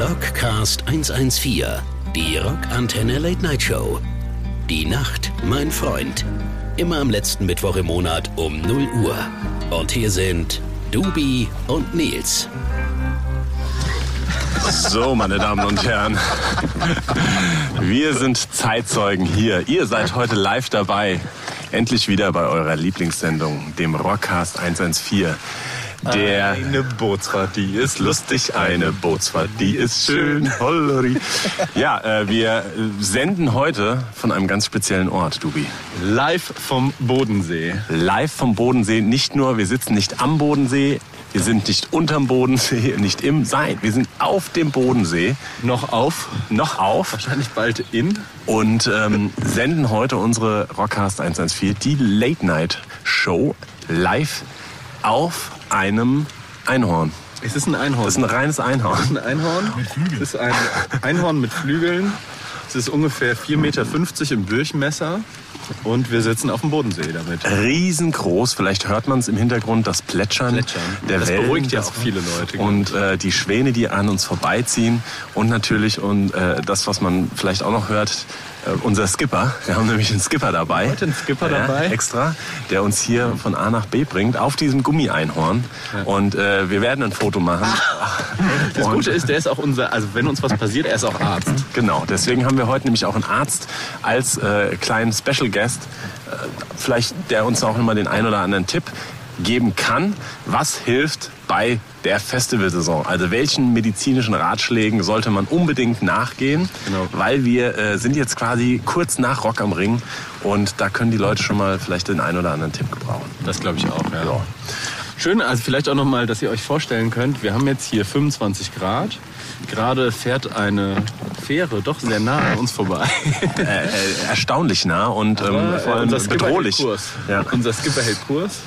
Rockcast 114, die Rockantenne Late Night Show. Die Nacht, mein Freund. Immer am letzten Mittwoch im Monat um 0 Uhr. Und hier sind Dubi und Nils. So, meine Damen und Herren, wir sind Zeitzeugen hier. Ihr seid heute live dabei. Endlich wieder bei eurer Lieblingssendung, dem Rockcast 114. Der Eine Bootsfahrt, die ist lustig, eine Bootsfahrt, die ist schön. Holleri. Ja, äh, wir senden heute von einem ganz speziellen Ort, Dubi. live vom Bodensee. Live vom Bodensee. Nicht nur, wir sitzen nicht am Bodensee, wir sind nicht unterm Bodensee, nicht im Sein. Wir sind auf dem Bodensee, Noch auf, noch auf wahrscheinlich bald in. und ähm, senden heute unsere Rockcast 114, die Late Night Show, live auf einem Einhorn. Es ist ein Einhorn. Das ist ein reines Einhorn. ein Einhorn. Mit Flügeln. Es ist ein Einhorn mit Flügeln. Es ist ungefähr 4,50 Meter im Durchmesser. Und wir sitzen auf dem Bodensee damit. Riesengroß, vielleicht hört man es im Hintergrund, das Plätschern, Plätschern. der Das Wellen. beruhigt ja Das- auch viele Leute. Und äh, die Schwäne, die an uns vorbeiziehen. Und natürlich und äh, das, was man vielleicht auch noch hört, unser Skipper. Wir haben nämlich einen Skipper dabei. Heute einen Skipper dabei. Extra, der uns hier von A nach B bringt, auf diesem Gummi-Einhorn. Und äh, wir werden ein Foto machen. Das Und- Gute ist, der ist auch unser, also wenn uns was passiert, er ist auch Arzt. Genau, deswegen haben wir heute nämlich auch einen Arzt als äh, kleinen Special Guest, äh, vielleicht der uns auch immer den einen oder anderen Tipp geben kann, was hilft bei der Festivalsaison. Also welchen medizinischen Ratschlägen sollte man unbedingt nachgehen, Genau. weil wir äh, sind jetzt quasi kurz nach Rock am Ring und da können die Leute schon mal vielleicht den einen oder anderen Tipp gebrauchen. Das glaube ich auch, ja. Ja. Schön, also vielleicht auch nochmal, dass ihr euch vorstellen könnt, wir haben jetzt hier 25 Grad. Gerade fährt eine Fähre doch sehr nah an uns vorbei. Äh, äh, erstaunlich nah und ähm, vor allem unser Skipper bedrohlich. Kurs. Ja. Unser Skipper hält Kurs.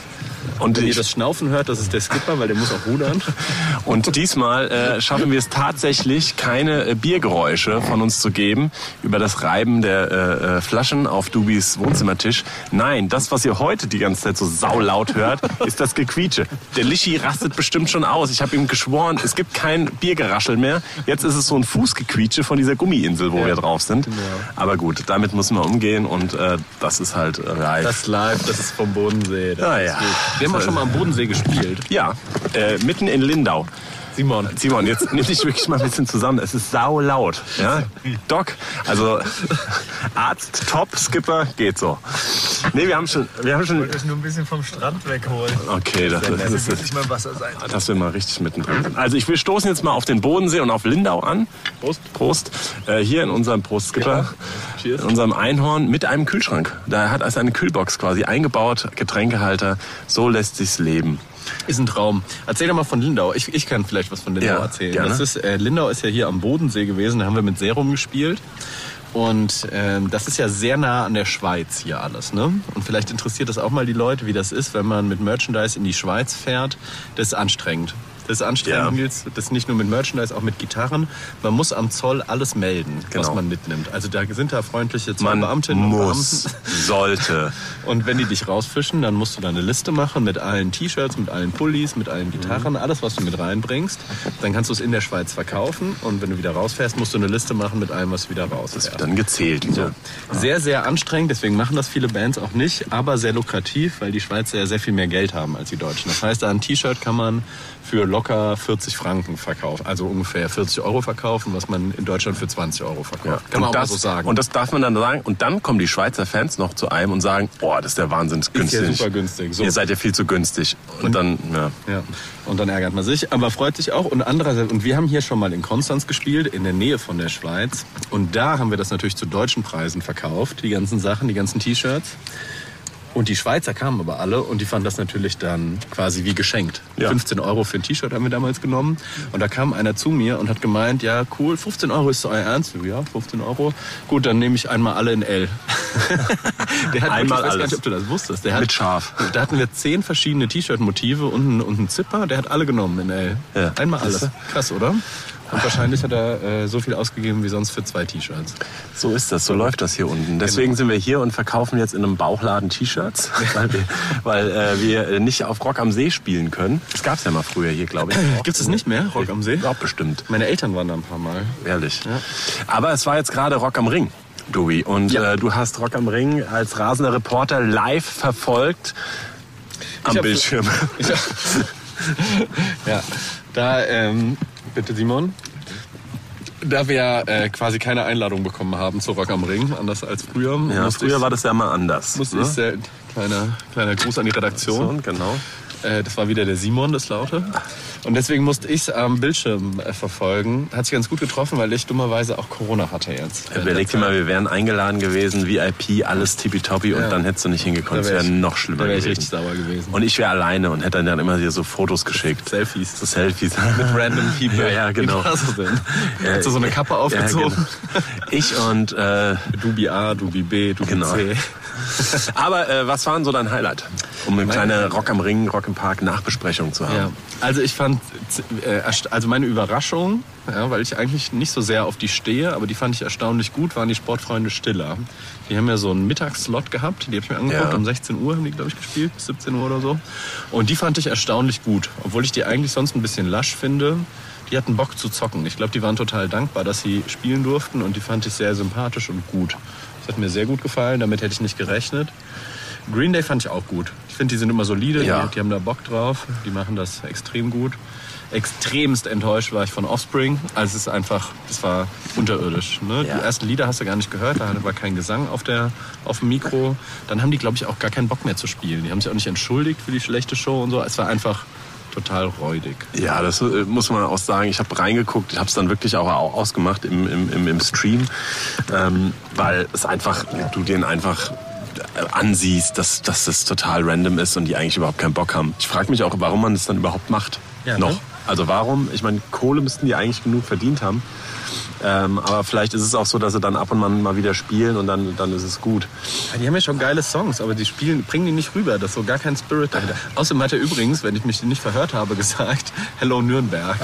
Und Wenn ihr das Schnaufen hört, das ist der Skipper, weil der muss auch rudern. Und diesmal äh, schaffen wir es tatsächlich, keine äh, Biergeräusche von uns zu geben über das Reiben der äh, äh, Flaschen auf Dubis Wohnzimmertisch. Nein, das, was ihr heute die ganze Zeit so saulaut hört, ist das Gequietsche. Der Lischi rastet bestimmt schon aus. Ich habe ihm geschworen, es gibt kein Biergeraschel mehr. Jetzt ist es so ein Fußgequietsche von dieser Gummiinsel, wo wir drauf sind. Aber gut, damit müssen wir umgehen und äh, das ist halt live. Das live, das ist vom Bodensee. Das Wir haben auch schon mal am Bodensee gespielt. ja, äh, mitten in Lindau. Simon. Simon, jetzt nimm dich wirklich mal ein bisschen zusammen. Es ist sau laut. Ja? Doc, also Arzt, Top, Skipper, geht so. Nee, wir haben schon, wir haben schon. Das nur ein bisschen vom Strand wegholen. Okay, das, das, Das das, wird nicht mal Wasser sein. dass wir mal richtig mittendrin sind. Also ich will stoßen jetzt mal auf den Bodensee und auf Lindau an. Prost. Prost. Äh, hier in unserem Prost Skipper, Cheers. in unserem Einhorn mit einem Kühlschrank. Da hat also eine Kühlbox quasi eingebaut, Getränkehalter. So lässt sich's leben. Ist ein Traum. Erzähl doch mal von Lindau. Ich, ich kann vielleicht was von Lindau Ja, erzählen. gerne. Das ist, äh, Lindau ist ja hier am Bodensee gewesen, da haben wir mit Serum gespielt. Und ähm, das ist ja sehr nah an der Schweiz hier alles. Ne? Und vielleicht interessiert das auch mal die Leute, wie das ist, wenn man mit Merchandise in die Schweiz fährt. Das ist anstrengend. Das ist anstrengend, Ja. Das nicht nur mit Merchandise, auch mit Gitarren. Man muss am Zoll alles melden, was Genau. man mitnimmt. Also da sind da freundliche Man Zollbeamtinnen und muss, Beamten. sollte. Und wenn die dich rausfischen, dann musst du da eine Liste machen mit allen T-Shirts, mit allen Pullis, mit allen Gitarren, alles, was du mit reinbringst. Dann kannst du es in der Schweiz verkaufen und wenn du wieder rausfährst, musst du eine Liste machen mit allem, was wieder rausfährst. Dann gezählt. So. Sehr, sehr anstrengend, deswegen machen das viele Bands auch nicht, aber sehr lukrativ, weil die Schweizer ja sehr viel mehr Geld haben als die Deutschen. Das heißt, ein T-Shirt kann man für locker 40 Franken verkaufen, also ungefähr 40 Euro verkaufen, was man in Deutschland für 20 Euro verkauft. Kann man und auch das, so sagen. Und das darf man dann sagen. Und dann kommen die Schweizer Fans noch zu einem und sagen, oh, das ist der Wahnsinn, ist günstig. ja super günstig. So. Ihr seid ja viel zu günstig. Und dann, ja. Ja, und dann ärgert man sich, aber freut sich auch. Und andererseits, und wir haben hier schon mal in Konstanz gespielt, in der Nähe von der Schweiz. Und da haben wir das natürlich zu deutschen Preisen verkauft, die ganzen Sachen, die ganzen T-Shirts. Und die Schweizer kamen aber alle und die fanden das natürlich dann quasi wie geschenkt. Ja. 15 Euro für ein T-Shirt haben wir damals genommen. Und da kam einer zu mir und hat gemeint, ja cool, 15 Euro ist so euer Ernst? Ja, 15 Euro. Gut, dann nehme ich einmal alle in L. Der hat Einmal wirklich, ich weiß gar alles. nicht, ob du das wusstest. Der hat, Mit Schaf. Da hatten wir zehn verschiedene T-Shirt-Motive und einen, und einen Zipper. Der hat alle genommen in L. Ja. Einmal alles. Krass, oder? Und wahrscheinlich hat er äh, so viel ausgegeben wie sonst für zwei T-Shirts. So ist das, so läuft das hier unten. Deswegen sind wir hier und verkaufen jetzt in einem Bauchladen T-Shirts, weil, wir, weil äh, wir nicht auf Rock am See spielen können. Das gab's ja mal früher hier, glaube ich. Gibt es nicht mehr, Rock am See? Ja, bestimmt. Meine Eltern waren da ein paar Mal. Ehrlich. Aber es war jetzt gerade Rock am Ring. Dubi. Und Ja. äh, du hast Rock am Ring als rasender Reporter live verfolgt am Ich hab- Bildschirm. Ja, ja. Da, ähm, bitte Simon. Da wir ja äh, quasi keine Einladung bekommen haben zu Rock am Ring, anders als früher, Ja, früher ich, war das ja mal anders. musste ne? ich sehr, kleiner, kleiner Gruß an die Redaktion. so, genau. Äh, das war wieder der Simon, das Laute. Und deswegen musste ich es am Bildschirm äh, verfolgen. Hat sich ganz gut getroffen, weil ich dummerweise auch Corona hatte jetzt. Überleg dir mal, wir wären eingeladen gewesen, VIP, alles tippitoppi und Ja. dann hättest du nicht hingekommen. Da Das wär wäre noch schlimmer Da wäre ich gewesen. richtig sauer gewesen. Und ich wäre alleine und hätte dann immer dir so Fotos geschickt. Selfies. So Selfies. Mit random people. Ja, ja, genau. Da so sind. Ja, Hast du so eine Kappe aufgezogen? Ja, genau. Ich und äh, Dubi A, Dubi B, Dubi Genau. C. aber äh, was war denn so dein Highlight? Um eine kleine Rock am Ring, Rock im Park Nachbesprechung zu haben. Ja. Also ich fand, äh, also meine Überraschung, ja, weil ich eigentlich nicht so sehr auf die stehe, aber die fand ich erstaunlich gut, waren die Sportfreunde Stiller. Die haben ja so einen Mittagsslot gehabt, die habe ich mir angeguckt, Ja. um 16 Uhr haben die, glaube ich, gespielt, bis 17 Uhr oder so. Und die fand ich erstaunlich gut, obwohl ich die eigentlich sonst ein bisschen lasch finde. Die hatten Bock zu zocken. Ich glaube, die waren total dankbar, dass sie spielen durften und die fand ich sehr sympathisch und gut. Das hat mir sehr gut gefallen, damit hätte ich nicht gerechnet. Green Day fand ich auch gut. Finde, die sind immer solide, Ja. die, die haben da Bock drauf, die machen das extrem gut. Extremst enttäuscht war ich von Offspring. Also es ist einfach, das war unterirdisch. Ne? Ja. Die ersten Lieder hast du gar nicht gehört, da war kein Gesang auf, der, auf dem Mikro. Dann haben die, glaube ich, auch gar keinen Bock mehr zu spielen. Die haben sich auch nicht entschuldigt für die schlechte Show und so. Es war einfach total räudig. Ja, das äh, muss man auch sagen. Ich habe reingeguckt, ich habe es dann wirklich auch au- ausgemacht im, im, im, Stream, ähm, weil es einfach, du den einfach ansiehst, dass, dass das total random ist und die eigentlich überhaupt keinen Bock haben. Ich frage mich auch, warum man das dann überhaupt macht. Ja, Noch. ne? Also warum? Ich meine, Kohle müssten die eigentlich genug verdient haben. Ähm, aber vielleicht ist es auch so, dass sie dann ab und an mal wieder spielen und dann, dann ist es gut. Ja, die haben ja schon geile Songs, aber die spielen, bringen die nicht rüber. Das ist so gar kein Spirit dahinter. Außerdem hat er übrigens, wenn ich mich nicht verhört habe, gesagt, Hello Nürnberg.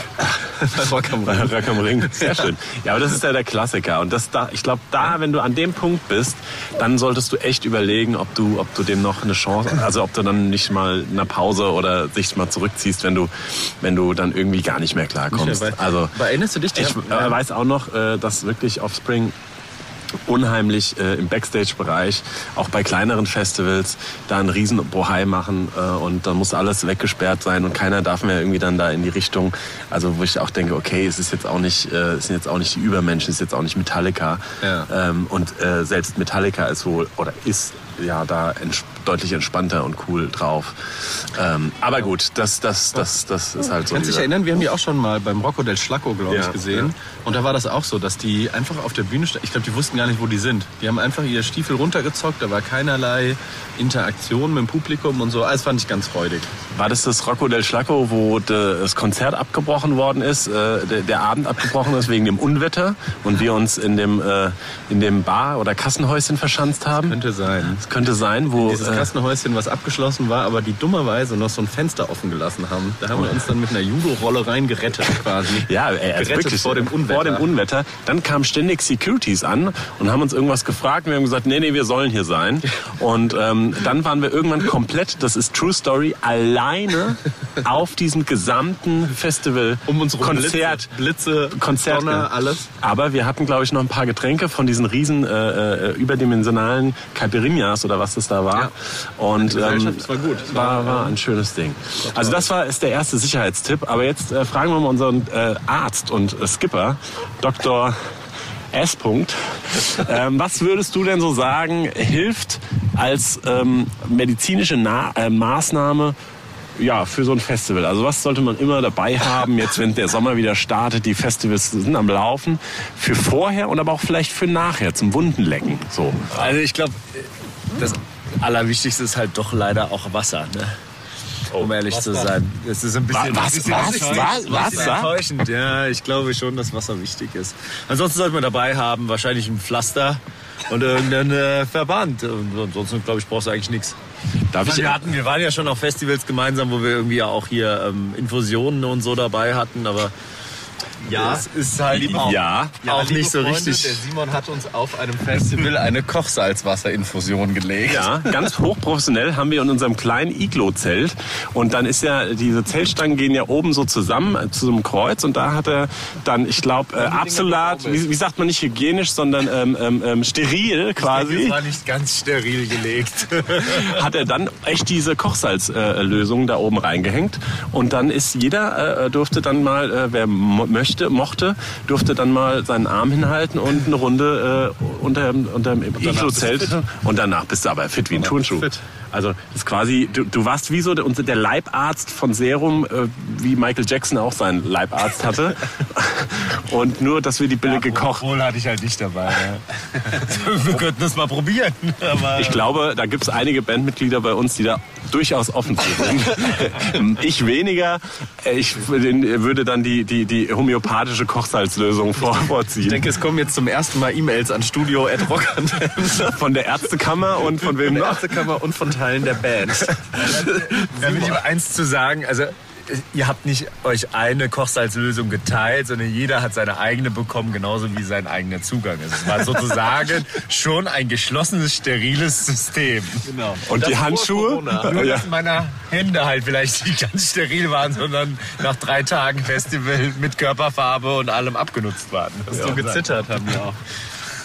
Bei Rock am Ring. Rock am Ring. Sehr schön. Ja, aber das ist ja der Klassiker. Und das da, ich glaube, da, wenn du an dem Punkt bist, dann solltest du echt überlegen, ob du, ob du dem noch eine Chance, also ob du dann nicht mal eine Pause oder dich mal zurückziehst, wenn du, wenn du dann irgendwie gar nicht mehr klarkommst. Weil- Also erinnerst du dich? ich äh, weiß auch noch, äh, dass wirklich Offspring unheimlich äh, im Backstage-Bereich, auch bei kleineren Festivals, da einen riesen Bohai machen äh, und dann muss alles weggesperrt sein und keiner darf mehr irgendwie dann da in die Richtung, also wo ich auch denke, okay, es ist jetzt auch nicht, äh, es sind jetzt auch nicht die Übermenschen, es ist jetzt auch nicht Metallica Ja. ähm, und äh, selbst Metallica ist wohl oder ist ja da ents deutlich entspannter und cool drauf. Ähm, aber gut, das, das, das, das ist halt so. Kannst dich erinnern, wir haben die auch schon mal beim Rocco del Schlacco, glaube ich, Ja, gesehen. ja. Und da war das auch so, dass die einfach auf der Bühne standen. Ich glaube, die wussten gar nicht, wo die sind. Die haben einfach ihre Stiefel runtergezockt, da war keinerlei Interaktion mit dem Publikum und so. Alles fand ich ganz freudig. War das das Rocco del Schlacco, wo das Konzert abgebrochen worden ist, äh, der, der Abend abgebrochen ist wegen dem Unwetter und wir uns in dem, äh, in dem Bar- oder Kassenhäuschen verschanzt haben? Könnte sein. Könnte sein, wo... Dieses äh, Kassenhäuschen, was abgeschlossen war, aber die dummerweise noch so ein Fenster offen gelassen haben. Da haben wir uns dann mit einer Judo-Rolle reingerettet quasi. Ja, ey, also Gerettet wirklich vor dem Unwetter. Vor dem Unwetter. Dann kamen ständig Securities an und haben uns irgendwas gefragt. Wir haben gesagt, nee, nee, wir sollen hier sein. Und ähm, dann waren wir irgendwann komplett, das ist True Story, alleine auf diesem gesamten Festival Um uns rum Konzert. Blitze, Konzert, Donner, alles. Aber wir hatten, glaube ich, noch ein paar Getränke von diesen riesen äh, äh, überdimensionalen Caipirinhas oder was das da war. Ja. Und ähm, das war gut. Das War, war, war ein schönes Ding. Also das war ist der erste Sicherheitstipp. Aber jetzt äh, fragen wir mal unseren äh, Arzt und äh, Skipper, Dr. S. -Punkt. ähm, was würdest du denn so sagen, hilft als ähm, medizinische Na äh, Maßnahme ja, für so ein Festival? Also was sollte man immer dabei haben, jetzt wenn der Sommer wieder startet, die Festivals sind am Laufen, für vorher und aber auch vielleicht für nachher zum Wundenlecken. So. Also ich glaube, das Allerwichtigste ist halt doch leider auch Wasser, ne? Um ehrlich zu sein. Es ist ein bisschen, Was? ein bisschen Was? enttäuschend. Was? Was? Bisschen enttäuschend. Ja, ich glaube schon, dass Wasser wichtig ist. Ansonsten sollte man dabei haben, wahrscheinlich ein Pflaster und irgendeinen äh, Verband. Und ansonsten, glaube ich, brauchst du eigentlich nichts. Darf ich, Wir, hatten, wir waren ja schon auf Festivals gemeinsam, wo wir irgendwie auch hier ähm, Infusionen und so dabei hatten, aber Ja, es ist halt Ja. auch liebe nicht so Freunde, richtig. Der Simon hat uns auf einem Festival eine Kochsalzwasserinfusion gelegt. Ja, ganz hochprofessionell haben wir in unserem kleinen Iglo-Zelt. Und dann ist ja, diese Zeltstangen gehen ja oben so zusammen äh, zu so einem Kreuz. Und da hat er dann, ich glaube, äh, absolut, wie, wie sagt man nicht hygienisch, sondern ähm, ähm, ähm, steril quasi, war nicht ganz steril gelegt. hat er dann echt diese Kochsalzlösung äh, da oben reingehängt. Und dann ist jeder, äh, durfte dann mal, äh, wer mo möchte, mochte, durfte dann mal seinen Arm hinhalten und eine Runde äh, unter, unter dem Iglo-Zelt. Und danach bist du aber fit wie ein Turnschuh. fit. Also das ist quasi, du, du warst wie so der, der Leibarzt von Serum, äh, wie Michael Jackson auch seinen Leibarzt hatte. Und nur, dass wir die Bille gekocht. Wohl hatte ich halt nicht dabei. Ja. Wir könnten das mal probieren. Aber Ich glaube, da gibt es einige Bandmitglieder bei uns, die da durchaus offen sind. ich weniger. Ich würde dann die, die, die homöopathische Kochsalzlösung vor, vorziehen. Ich denke, es kommen jetzt zum ersten Mal E-Mails an Studio von der Ärztekammer und von wem der noch? Ärztekammer und von Teilen der Band. da will ich mal eins zu sagen. Also ihr habt nicht euch eine Kochsalzlösung geteilt, sondern jeder hat seine eigene bekommen, genauso wie sein eigener Zugang. Also es war sozusagen schon ein geschlossenes, steriles System. Genau. Und die Das vor Handschuhe? Nur, Ja. dass meine Hände halt vielleicht nicht ganz steril waren, sondern nach drei Tagen Festival mit Körperfarbe und allem abgenutzt waren. Das So gezittert haben wir auch.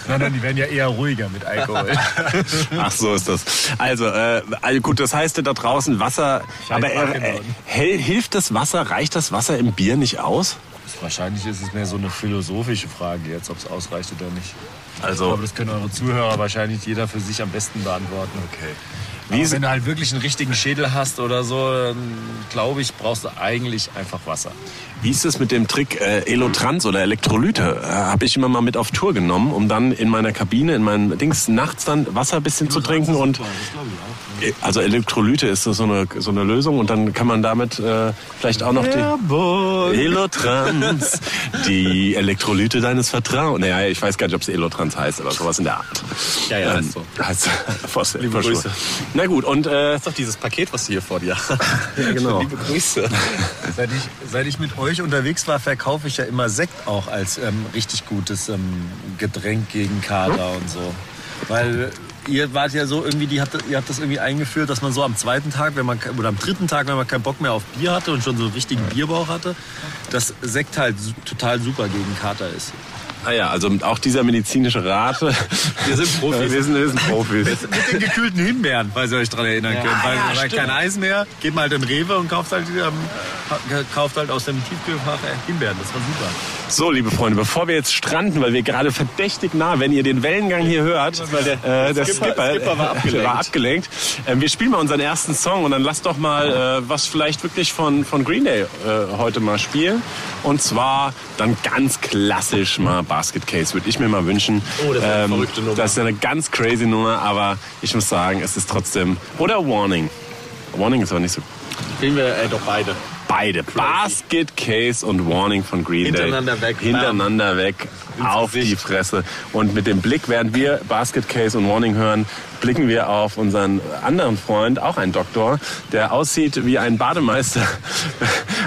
Nein, nein, die werden ja eher ruhiger mit Alkohol. Ach, so ist das. Also, äh, also gut, das heißt da draußen Wasser. Aber äh, äh, hilft das Wasser, reicht das Wasser im Bier nicht aus? Wahrscheinlich ist es mehr so eine philosophische Frage jetzt, ob es ausreicht oder nicht. Also- Aber das können eure Zuhörer wahrscheinlich jeder für sich am besten beantworten. Okay. Wie wenn du halt wirklich einen richtigen Schädel hast oder so, dann glaube ich, brauchst du eigentlich einfach Wasser. Wie ist es mit dem Trick äh, Elotrans oder Elektrolyte? Äh, Habe ich immer mal mit auf Tour genommen, um dann in meiner Kabine, in meinem Dings, nachts dann Wasser ein bisschen zu trinken und äh, also Elektrolyte ist so eine, so eine Lösung und dann kann man damit äh, vielleicht auch noch die Elotrans, die Elektrolyte deines Vertrauens. Naja, ich weiß gar nicht, ob es Elotrans heißt oder sowas in der Art. Ja, ja, Ähm, heißt so. heißt, Liebe Grüße. Na gut, und äh, Das ist doch dieses Paket, was du hier vor dir hast. ja, genau. Liebe Grüße. Seit ich, seit ich mit euch unterwegs war, verkaufe ich ja immer Sekt auch als ähm, richtig gutes ähm, Getränk gegen Kater und so. Weil ihr wart ja so irgendwie, die habt, ihr habt das irgendwie eingeführt, dass man so am zweiten Tag, wenn man oder am dritten Tag, wenn man keinen Bock mehr auf Bier hatte und schon so einen richtigen Bierbauch hatte, dass Sekt halt total super gegen Kater ist. Ah ja, also auch dieser medizinische Rat. Wir sind Profis. Wir sind, wir sind Profis. Mit den gekühlten Himbeeren, falls ihr euch daran erinnern könnt. Weil, weil kein Eis mehr, geht mal halt in Rewe und kauft halt, ähm, kauft halt aus dem Tiefkühlfach äh, Himbeeren. Das war super. So, liebe Freunde, bevor wir jetzt stranden, weil wir gerade verdächtig nah, wenn ihr den Wellengang hier hört, weil der, äh, der Skipper- Skipper, Skipper war abgelenkt. war abgelenkt. Ähm, wir spielen mal unseren ersten Song und dann lasst doch mal äh, was vielleicht wirklich von, von Green Day äh, heute mal spielen. Und zwar dann ganz klassisch mal Basket Case, würde ich mir mal wünschen. Ähm, Oh, das ist eine verrückte Nummer. Das ist eine ganz crazy Nummer, aber ich muss sagen, es ist trotzdem... Oder Warning. Warning ist aber nicht so Spielen wir äh, doch beide. Beide. Basket Case und Warning von Green Day. Hintereinander weg. Hintereinander weg. Auf die Fresse. Und mit dem Blick, während wir Basket Case und Warning hören, blicken wir auf unseren anderen Freund, auch ein Doktor, der aussieht wie ein Bademeister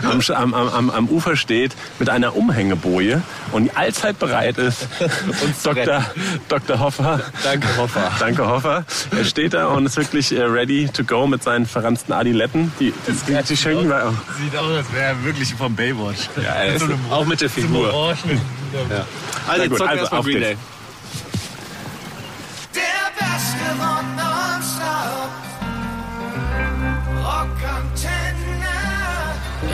am, am, am, am, Ufer steht mit einer Umhängeboje und allzeit bereit ist. Und Dr. Dr. Hoffer. Danke, Hoffer. Danke, Hoffer. Er steht da und ist wirklich äh, ready to go mit seinen verranzten Adiletten. Die, die, die, die wir auch. Sieht aus, als wäre er wirklich vom Baywatch. Ja, er ist- Auch mit der Figur. Orangen. Also, gut, zocken also erstmal auf Green. Day.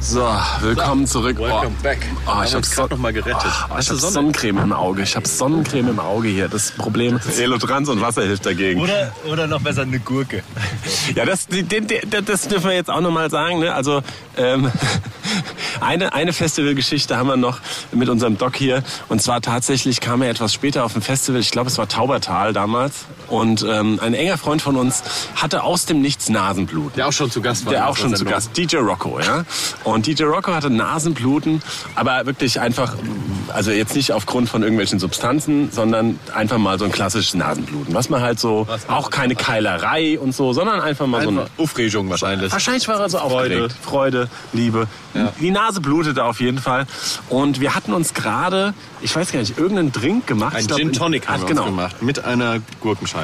So, willkommen zurück. Welcome back. Oh, ich habe gerade noch mal gerettet. Oh, ich habe Sonne? Sonnencreme im Auge. Ich habe Sonnencreme im Auge hier. Das Problem Elotrans und Wasser hilft dagegen. Oder, oder noch besser eine Gurke. Ja, das, den, den, das dürfen wir jetzt auch noch mal sagen. Ne? Also ähm, eine, eine Festivalgeschichte haben wir noch mit unserem Doc hier. Und zwar tatsächlich kam er etwas später auf ein Festival. Ich glaube, es war Taubertal damals. Und ähm, ein enger Freund von uns hatte aus dem Nichts Nasenblut. Der auch schon zu Gast war. Der auch schon zu. Gast, DJ Rocco, ja. Und DJ Rocco hatte Nasenbluten, aber wirklich einfach, also jetzt nicht aufgrund von irgendwelchen Substanzen, sondern einfach mal so ein klassisches Nasenbluten. Was man halt so, auch keine Keilerei und so, sondern einfach mal so ein Einfach Aufregung wahrscheinlich. Wahrscheinlich war er so aufgeregt. Freude, Liebe. Die Nase blutete auf jeden Fall. Und wir hatten uns gerade, ich weiß gar nicht, irgendeinen Drink gemacht. Ein glaub, Gin in- Tonic haben wir genau. gemacht. Mit einer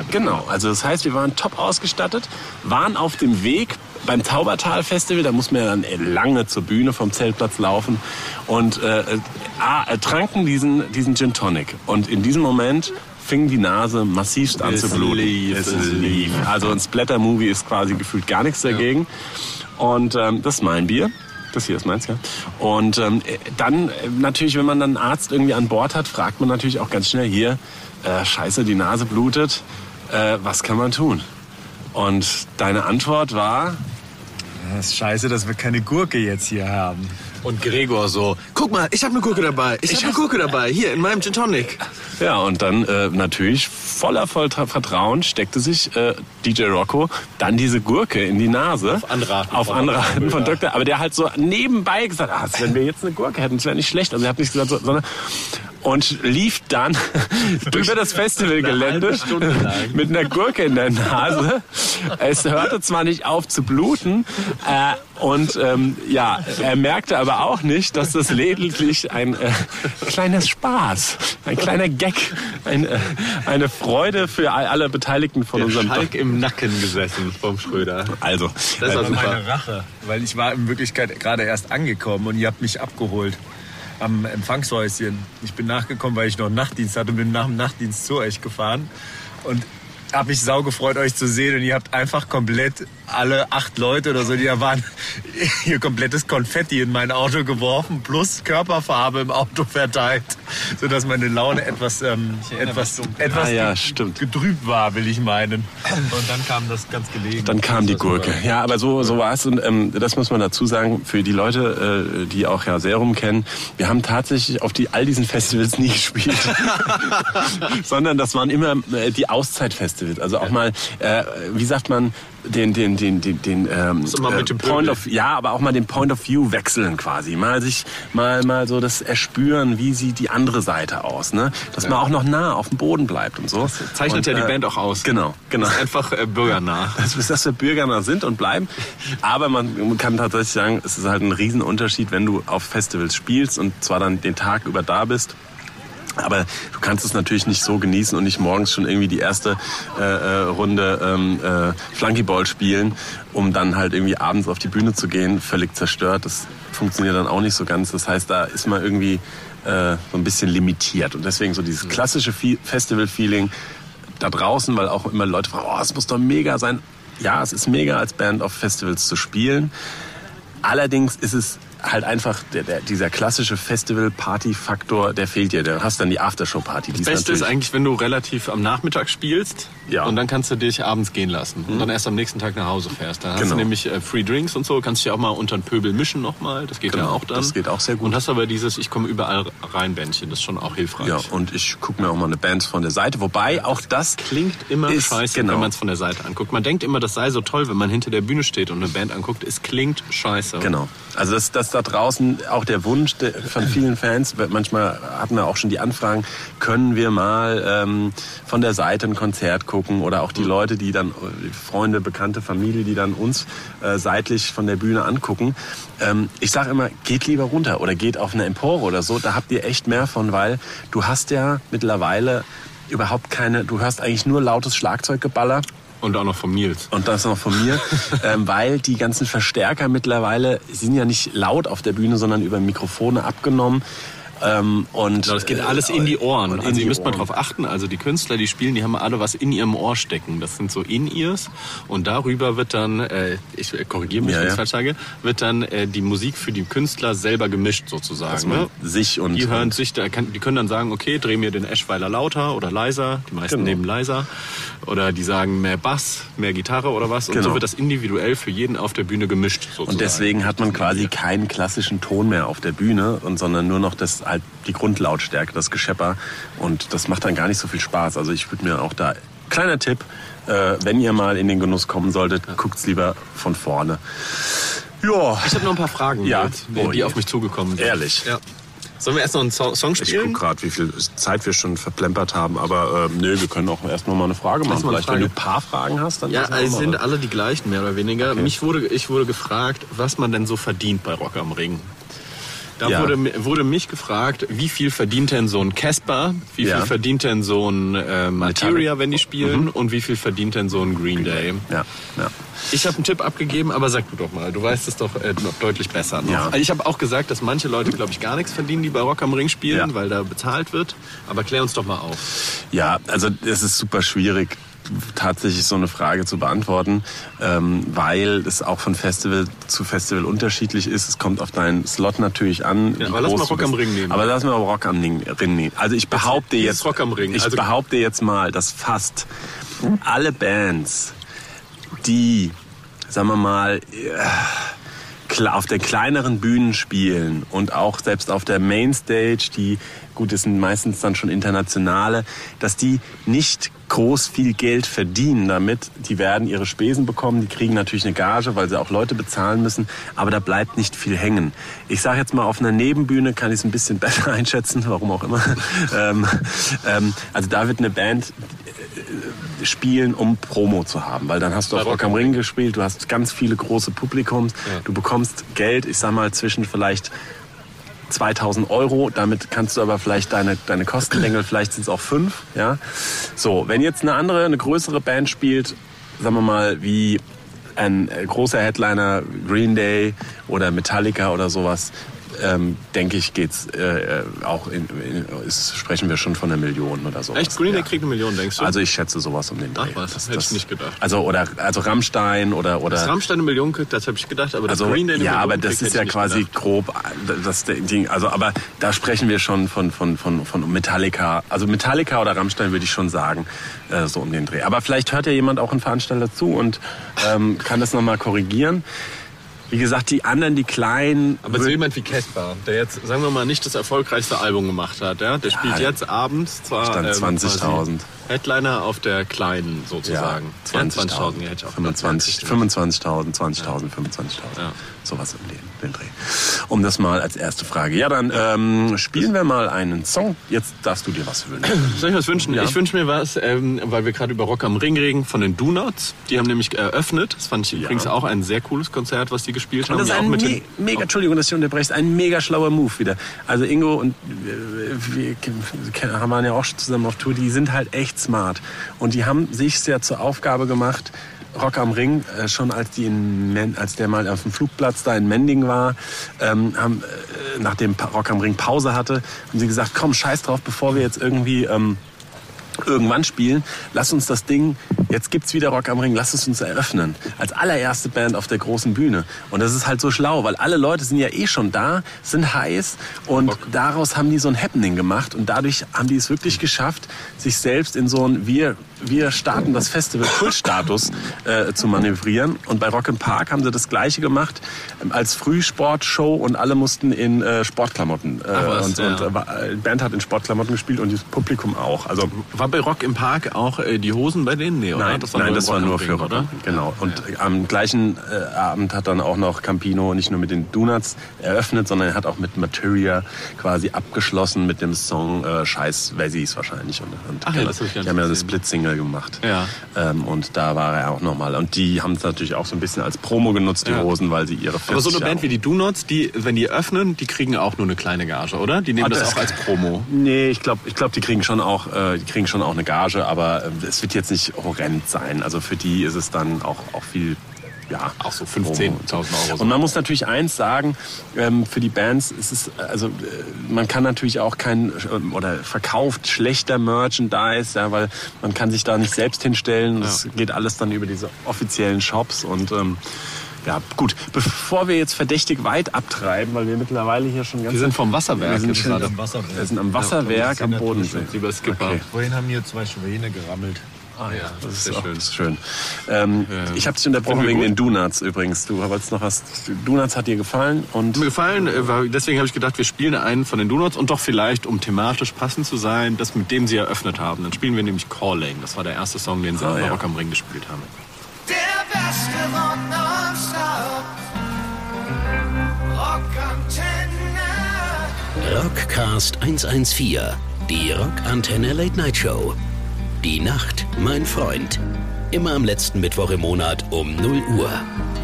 Gurkenscheibe. Genau, also das heißt, wir waren top ausgestattet, waren auf dem Weg beim Taubertal Festival, da muss man ja dann lange zur Bühne vom Zeltplatz laufen und äh, äh, ah, äh, tranken diesen, diesen Gin Tonic. Und in diesem Moment fing die Nase massivst an Es zu bluten. lief, es lief. Also ein Splatter-Movie ist quasi gefühlt gar nichts dagegen. Und ähm, das ist mein Bier. Das hier ist meins, ja. Und ähm, äh, dann äh, natürlich, wenn man dann einen Arzt irgendwie an Bord hat, fragt man natürlich auch ganz schnell hier, äh, scheiße, die Nase blutet, äh, was kann man tun? Und deine Antwort war, Das ist scheiße, dass wir keine Gurke jetzt hier haben. Und Gregor so, guck mal, ich habe eine Gurke dabei. Ich, habe eine Gurke dabei. Hier, in meinem Gin Tonic. ja, und dann äh, natürlich voller voll Vertrauen steckte sich äh, DJ Rocco dann diese Gurke in die Nase. Auf Anraten Auf von Anraten von Dr. Aber der halt so nebenbei gesagt, ah, wenn wir jetzt eine Gurke hätten, das wäre nicht schlecht. Also er hat nicht gesagt, so, sondern und lief dann über das Festivalgelände lang. mit einer Gurke in der Nase. Es hörte zwar nicht auf zu bluten äh, und ähm, ja, er merkte aber auch nicht, dass das lediglich ein äh, kleines Spaß, ein kleiner Gag, ein, äh, eine Freude für all- alle Beteiligten von Der unserem Schalk im Nacken gesessen vom Schröder. Also, Das war äh, super. Meine Rache. Weil ich war in Wirklichkeit gerade erst angekommen und ihr habt mich abgeholt am Empfangshäuschen. Ich bin nachgekommen, weil ich noch Nachtdienst hatte und bin nach dem Nachtdienst zu euch gefahren. Und habe mich sau gefreut, euch zu sehen. Und ihr habt einfach komplett alle acht Leute oder so, die da waren, ihr komplettes Konfetti in mein Auto geworfen, plus Körperfarbe im Auto verteilt, sodass meine Laune etwas, ähm, etwas, etwas Ah ja, getrübt war, will ich meinen. Und dann kam das ganz gelegen. Dann kam die Gurke. Ja, aber so, so war es. Und ähm, das muss man dazu sagen, für die Leute, äh, die auch ja Serum kennen, wir haben tatsächlich auf die, all diesen Festivals nie gespielt. Sondern das waren immer äh, die Auszeitfestivals. Also auch mal, äh, wie sagt man, den, den, den, den, den ähm, dem Point of, ja, aber auch mal den Point of View wechseln quasi. Mal sich, mal, mal so das erspüren, wie sieht die andere Seite aus, ne? Dass man auch noch nah auf dem Boden bleibt und so. Zeichnet und, ja die äh, Band auch aus. Genau, genau. Einfach äh, bürgernah. Das ist, dass wir Bürger sind und bleiben. Aber man kann tatsächlich sagen, es ist halt ein Riesenunterschied, wenn du auf Festivals spielst und zwar dann den Tag über da bist. Aber du kannst es natürlich nicht so genießen und nicht morgens schon irgendwie die erste äh, äh, Runde ähm, äh, Flunkyball spielen, um dann halt irgendwie abends auf die Bühne zu gehen, völlig zerstört. Das funktioniert dann auch nicht so ganz. Das heißt, da ist man irgendwie äh, so ein bisschen limitiert. Und deswegen so dieses klassische Fe- Festival-Feeling da draußen, weil auch immer Leute fragen, oh, es muss doch mega sein. Ja, es ist mega als Band auf Festivals zu spielen. Allerdings ist es halt einfach der, der, dieser klassische Festival-Party-Faktor, der fehlt dir. Du hast dann die Aftershow-Party. Das Beste ist eigentlich, wenn du relativ am Nachmittag spielst Ja. und dann kannst du dich abends gehen lassen und dann erst am nächsten Tag nach Hause fährst. Dann hast Genau. du nämlich äh, Free Drinks und so, kannst dich auch mal unter den Pöbel mischen nochmal, das geht Genau, ja auch dann. das geht auch sehr gut. Und hast aber dieses Ich komme überall rein Bändchen, das ist schon auch hilfreich. Ja, und ich gucke mir auch mal eine Band von der Seite. Wobei auch das Klingt immer ist, scheiße, genau. wenn man es von der Seite anguckt. Man denkt immer, das sei so toll, wenn man hinter der Bühne steht und eine Band anguckt. Es klingt scheiße. Genau. Also das, das da draußen auch der Wunsch von vielen Fans, manchmal hatten wir auch schon die Anfragen, können wir mal ähm, von der Seite ein Konzert gucken oder auch die Leute, die dann, Freunde, Bekannte, Familie, die dann uns äh, seitlich von der Bühne angucken. Ähm, ich sage immer, geht lieber runter oder geht auf eine Empore oder so, da habt ihr echt mehr von, weil du hast ja mittlerweile überhaupt keine, du hörst eigentlich nur lautes Schlagzeuggeballer Und auch noch vom Nils. und das noch von mir, ähm, weil die ganzen Verstärker mittlerweile sind ja nicht laut auf der Bühne, sondern über Mikrofone abgenommen. Ähm, und Genau, das geht alles in die Ohren. Und in also die ihr müsst mal Ohren. drauf achten. Also die Künstler, die spielen, die haben alle was in ihrem Ohr stecken. Das sind so In-Ears. Und darüber wird dann, äh, ich korrigiere mich, Ja, wenn ich ja. falsch sage, wird dann äh, die Musik für die Künstler selber gemischt sozusagen. Ne? sich und Die hören und- sich, da kann, die können dann sagen, okay, dreh mir den Eschweiler lauter oder leiser. Die meisten Genau. nehmen leiser. Oder die sagen mehr Bass, mehr Gitarre oder was. Und Genau. so wird das individuell für jeden auf der Bühne gemischt sozusagen. Und deswegen hat man quasi keinen klassischen Ton mehr auf der Bühne, und, sondern nur noch das, halt die Grundlautstärke, das Geschepper. Und das macht dann gar nicht so viel Spaß. Also ich würde mir auch da, kleiner Tipp, äh, wenn ihr mal in den Genuss kommen solltet, guckt's lieber von vorne. Ja. Ich habe noch ein paar Fragen, Ja. jetzt, die, Oh die auf mich zugekommen sind. Ehrlich? Ja. Sollen wir erst noch einen so Song Ich guck spielen? gerade, wie viel Zeit wir schon verplempert haben, aber ähm, nö, wir können auch erst noch mal eine Frage machen. Eine Vielleicht, wenn du Frage. ein paar Fragen hast, dann Ja, es sind alle die gleichen, mehr oder weniger. Mich wurde, ich wurde gefragt, was man denn so verdient bei Rock am Ring. Da Ja. wurde, wurde mich gefragt, wie viel verdient denn so ein Casper, wie Ja. viel verdient denn so ein äh, Materia, wenn die spielen, Mhm. und wie viel verdient denn so ein Green Day. Ja, ja. Ich habe einen Tipp abgegeben, aber sag du doch mal, du weißt es doch äh, deutlich besser. Noch. Ja. Also ich habe auch gesagt, dass manche Leute, glaube ich, gar nichts verdienen, die bei Rock am Ring spielen, Ja. weil da bezahlt wird. Aber klär uns doch mal auf. Ja, also es ist super schwierig, tatsächlich so eine Frage zu beantworten, ähm, weil es auch von Festival zu Festival unterschiedlich ist. Es kommt auf deinen Slot natürlich an. Ja, aber lass mal Rock am. Ring nehmen. Aber lass mal Rock am Ring nehmen. Also ich behaupte jetzt, Rock am Ring. ich Also- behaupte jetzt mal, dass fast alle Bands, die, sagen wir mal, kle- auf den kleineren Bühnen spielen und auch selbst auf der Mainstage, die gut, das sind meistens dann schon internationale, dass die nicht groß viel Geld verdienen damit. Die werden ihre Spesen bekommen, die kriegen natürlich eine Gage, weil sie auch Leute bezahlen müssen, aber da bleibt nicht viel hängen. Ich sage jetzt mal, auf einer Nebenbühne kann ich es ein bisschen besser einschätzen, warum auch immer. ähm, ähm, also da wird eine Band spielen, um Promo zu haben. Weil dann hast du auf Rock am Ring gespielt, du hast ganz viele große Publikums, du bekommst Geld, ich sag mal, zwischen vielleicht 2000 Euro, damit kannst du aber vielleicht deine, deine Kostenbengel, vielleicht sind es auch fünf, ja. So, wenn jetzt eine andere, eine größere Band spielt, sagen wir mal, wie ein äh, großer Headliner Green Day oder Metallica oder sowas, ähm, denke ich, geht's äh, äh, auch in, in ist, sprechen wir schon von einer Million oder sowas. Echt? Green Day ja. kriegt eine Million, denkst du? Also ich schätze sowas um den Dreh. Ach was, hätte ich nicht gedacht. Also oder also Rammstein oder oder dass Rammstein eine Million kriegt, das habe ich gedacht, aber das also, Green Day eine ja, Million aber das kriegt, ist ja quasi gedacht. grob das Ding. Also, aber da sprechen wir schon von von von von Metallica. Also Metallica oder Rammstein würde ich schon sagen, äh, so um den Dreh. Aber vielleicht hört ja jemand auch einen Veranstalter zu und ähm, kann das nochmal korrigieren. Wie gesagt, die anderen, die kleinen. Aber so jemand wie Casper, der jetzt, sagen wir mal, nicht das erfolgreichste Album gemacht hat, ja? der spielt Ja, jetzt abends zwar stand ähm, 20.000. quasi Headliner auf der kleinen sozusagen. Ja, 20.000, 20.000, ja, hätte ich auch 25, gedacht. 25.000, 20.000, 25.000. Ja. Sowas um den, den Dreh. Um das mal als erste Frage. Ja, dann ähm, spielen wir mal einen Song. Jetzt darfst du dir was wünschen. Soll ich was wünschen? Ja. Ich wünsche mir was, ähm, weil wir gerade über Rock am Ring reden, von den Do-Nots. Die haben nämlich eröffnet. Das fand ich übrigens auch ein sehr cooles Konzert, was die gespielt haben. Und das ist Ja, ein mit me mega, Entschuldigung, dass ich unterbreche, ein mega schlauer Move wieder. Also Ingo und äh, wir kennen- haben ja auch schon zusammen auf Tour, die sind halt echt smart. Und die haben sich sehr zur Aufgabe gemacht, Rock am Ring, äh, schon als, die in als der mal auf dem Flugplatz da in Mending war, ähm, haben, äh, nachdem Rock am Ring Pause hatte, haben sie gesagt, komm, scheiß drauf, bevor wir jetzt irgendwie... Ähm, irgendwann spielen, lass uns das Ding, jetzt gibt's wieder Rock am Ring, lass es uns eröffnen. Als allererste Band auf der großen Bühne. Und das ist halt so schlau, weil alle Leute sind ja eh schon da, sind heiß und daraus haben die so ein Happening gemacht und dadurch haben die es wirklich geschafft, sich selbst in so ein wir wir starten das Festival Kultstatus äh, zu manövrieren. Und bei Rock im Park haben sie das Gleiche gemacht ähm, als Frühsportshow und alle mussten in äh, Sportklamotten. Äh, was, und, ja. und äh, war- äh, die Band hat in Sportklamotten gespielt und das Publikum auch. Also War bei Rock im Park auch äh, die Hosen bei denen? Nee? Nein, das nein, nur das war nur für Rock, oder? Genau. Und am gleichen äh, Abend hat dann auch noch Campino nicht nur mit den Donuts eröffnet, sondern er hat auch mit Materia quasi abgeschlossen mit dem Song Scheiß Wessis wahrscheinlich. Und, und Ach ja, das hab ich gar die haben ja eine gesehen. Split-Single gemacht. Ja. Ähm, und da war er auch nochmal. Und die haben es natürlich auch so ein bisschen als Promo genutzt, die Ja. Hosen, weil sie ihre Aber so eine 40 Band wie die Do-Nots, die, wenn die öffnen, die kriegen auch nur eine kleine Gage, oder? Die nehmen Ah, das, das- auch als Promo. Nee, ich glaube, ich glaub, die kriegen schon auch, äh, die kriegen schon auch eine Gage, aber äh, es wird jetzt nicht horrend sein. Also für die ist es dann auch, auch viel, ja, Auch so 15.000 Euro. so. Und man muss natürlich eins sagen, ähm, für die Bands ist es, also äh, man kann natürlich auch kein ähm, oder verkauft schlechter Merchandise, ja, weil man kann sich da nicht selbst hinstellen. Das geht alles dann über diese offiziellen Shops und ähm, ja, gut. Bevor wir jetzt verdächtig weit abtreiben, weil wir mittlerweile hier schon ganz Wir sind vom Wasserwerk wir sind, schon, gerade. am Wasserwerk. wir sind am Wasserwerk Ja, am Bodensee. Lieber Skipper. Okay. Vorhin haben hier zwei Schwäne gerammelt. Ah ja, das ist sehr schön. Das ist schön. Ähm, ja. Ich habe dich unterbrochen wegen gut. den Donuts übrigens. Du wolltest noch was. Donuts hat dir gefallen und. Mir gefallen, äh, deswegen habe ich gedacht, wir spielen einen von den Donuts und doch vielleicht, um thematisch passend zu sein, das mit dem sie eröffnet haben. Dann spielen wir nämlich Calling. Das war der erste Song, den sie ah, am ja. Rock am Ring gespielt haben. Der beste Rock nonstop. Rockantenne. Rockcast 114. Die Rockantenne Late Night Show. Die Nacht, mein Freund. Immer am letzten Mittwoch im Monat um 0 Uhr.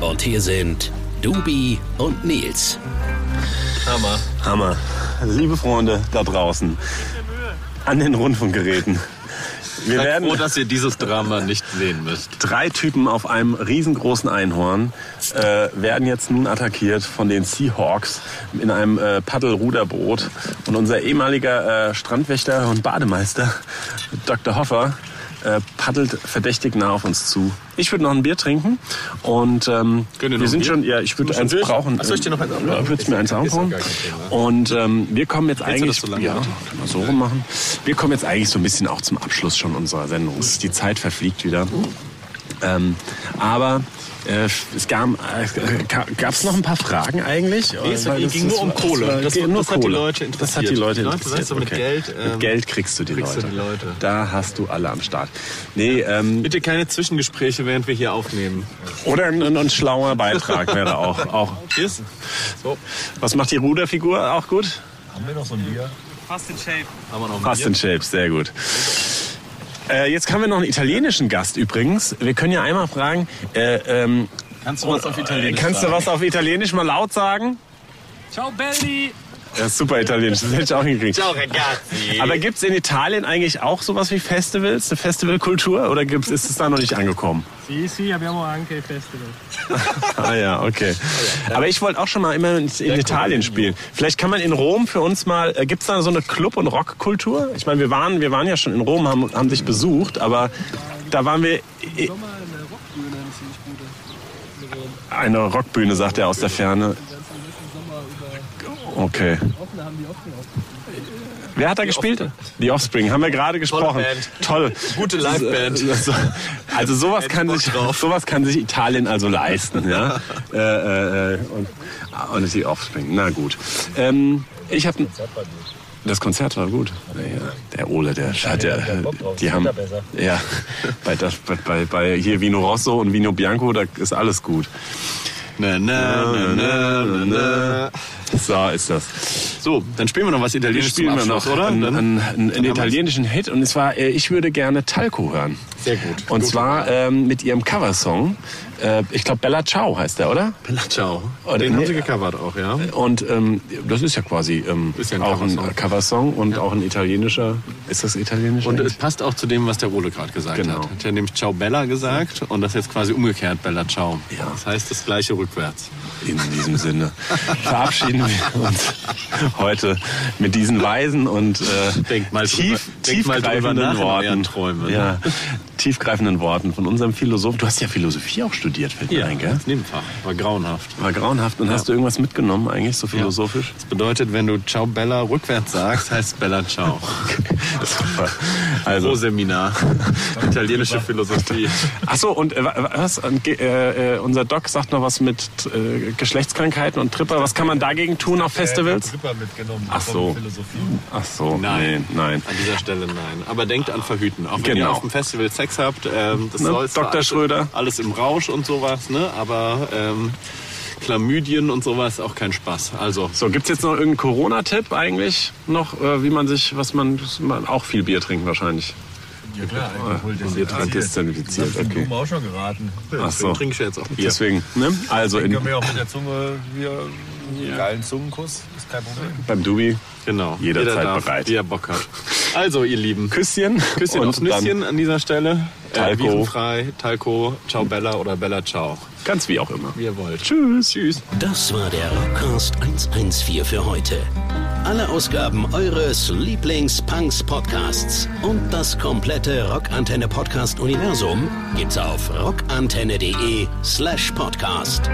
Und hier sind Dubi und Nils. Hammer. Hammer. Liebe Freunde da draußen, an den Rundfunkgeräten. Wir Seid werden froh, dass ihr dieses Drama nicht sehen müsst. drei Typen auf einem riesengroßen Einhorn äh, werden jetzt nun attackiert von den Seahawks in einem äh, Paddelruderboot. Und unser ehemaliger äh, Strandwächter und Bademeister, Dr. Hoffer, äh, paddelt verdächtig nah auf uns zu. Ich würde noch ein Bier trinken und ähm, wir sind Bier? schon, ja, ich würde eins brauchen. Soll ich dir noch eins? Ja, würdest mir eins Thema. Und ähm, wir kommen jetzt du eigentlich, so lange ja, können wir so rum machen. Wir kommen jetzt eigentlich so ein bisschen auch zum Abschluss schon unserer Sendung. Die Zeit verfliegt wieder. Ähm, aber äh, es gab es noch ein paar Fragen eigentlich? Nee, es Weil ging nur um Kohle. war- Das- nur das hat die Kohle. Leute Das hat die interessiert. Leute Die Leute, interessiert. weißt du, mit okay. Geld, ähm, mit Geld kriegst du die kriegst du Leute. die Leute. Da hast du alle am Start. Nee, ähm, Bitte keine Zwischengespräche, während wir hier aufnehmen. oder ein, ein, ein schlauer Beitrag wäre auch, auch. Cheers. So, Was macht die Ruderfigur auch gut? Haben wir noch so ein Bier? haben wir noch ein Fast in Shape, sehr gut. Äh, jetzt haben wir noch einen italienischen Gast übrigens. Wir können ja einmal fragen, äh, ähm, Kannst du was auf Italienisch kannst du sagen? was auf Italienisch mal laut sagen? Ciao belli! Ja, super Italienisch, das hätte ich auch hingekriegt. Ciao ragazzi. Aber gibt es in Italien eigentlich auch sowas wie Festivals, eine Festivalkultur oder gibt's, ist es da noch nicht angekommen? Sì, sì, abbiamo anche festival. Ah ja, okay. Aber ich wollte auch schon mal immer in, in Italien spielen. Vielleicht kann man in Rom für uns mal, äh, gibt es da so eine Club- und Rockkultur? Ich meine, wir waren, wir waren ja schon in Rom, haben, haben dich besucht, aber da waren wir... i- Sommer eine Rockbühne, eine ziemlich gute. Eine Rockbühne, sagt er aus der Ferne. Okay. Die. Wer hat da gespielt? Die Offspring, haben wir gerade gesprochen. Toll. Gute Liveband. Also sowas kann sich, sowas kann sich Italien also leisten, ja. äh, äh, äh, und, und die Offspring. Na gut. Ähm, ich habe das Konzert war gut. Ja, der Ole, der hat ja, die haben, ja, bei, das, bei, bei, bei hier Vino Rosso und Vino Bianco, da ist alles gut. Na, na, na, na, na, na. So ist das. So, dann spielen wir noch was Italienisches spielen wir noch oder? einen, einen, einen, haben wir's. italienischen Hit und es war, äh, ich würde gerne Talco hören. Sehr gut. Und Gut. zwar ähm, mit ihrem Coversong. Äh, ich glaube Bella Ciao heißt der, oder? Bella Ciao. Oder- Den haben nee. sie gecovert auch, ja. Und ähm, das ist ja quasi ähm, Ist ja ein auch ein Coversong. Coversong und auch ein italienischer. Ist das italienisch? Und es passt auch zu dem, was der Ole gerade gesagt Genau. hat. Hat ja nämlich Ciao Bella gesagt und das jetzt quasi umgekehrt Bella Ciao. Ja. Das heißt das gleiche rückwärts. In diesem Sinne verabschieden wir uns heute mit diesen weisen und äh, Denkt mal tief, mal drüber tiefgreifenden euren Worten. Träumen. ne? Ja, tiefgreifenden Worten von unserem Philosoph. Du hast ja Philosophie auch studiert, fällt mir ein, gell? als Nebenfach. War grauenhaft. War grauenhaft. Und hast du irgendwas mitgenommen eigentlich, so philosophisch? Das bedeutet, wenn du Ciao Bella rückwärts sagst, heißt Bella Ciao. Super. Also, Pro-Seminar. Italienische Philosophie. Ach so, und äh, wa- was? Und, äh, äh, unser Doc sagt noch was mit äh, Geschlechtskrankheiten und Tripper. Was kann man dagegen tun auf Festivals? Tripper mitgenommen. Ach so. Philosophie. Ach so, Nein. nein. An dieser Stelle nein. Aber denkt an Verhüten. Auch wenn Genau. ihr auf dem Festival Sex habt, ähm, das Ne, soll zwar Dr. alles, Schröder. alles im Rausch und sowas, ne? aber ähm, Chlamydien und sowas auch kein Spaß. Also So, gibt's jetzt noch irgendeinen Corona-Tipp eigentlich noch, äh, wie man sich, was man, man auch viel Bier trinken wahrscheinlich? Ja klar, Alkohol desinfiziert. Desinfiziert, Das okay. auch schon geraten. Ach so. trinke ich jetzt auch Bier. Deswegen, ne? Also Können in, wir auch mit der Zunge hier einen geilen Zungenkuss, ist kein Problem. beim Dubi Genau. Jederzeit Jeder darf, bereit. Wie er Bock hat. Also, ihr Lieben. Küsschen. Küsschen und aufs Nüsschen an dieser Stelle. Talco. Äh, virenfrei, Talco, Ciao Bella oder Bella Ciao. Ganz wie auch immer. Wie ihr wollt. Tschüss. Tschüss. Das war der Rockcast 114 für heute. Alle Ausgaben eures Lieblings-Punks-Podcasts und das komplette Rockantenne-Podcast-Universum gibt's auf rockantenne.de slash podcast.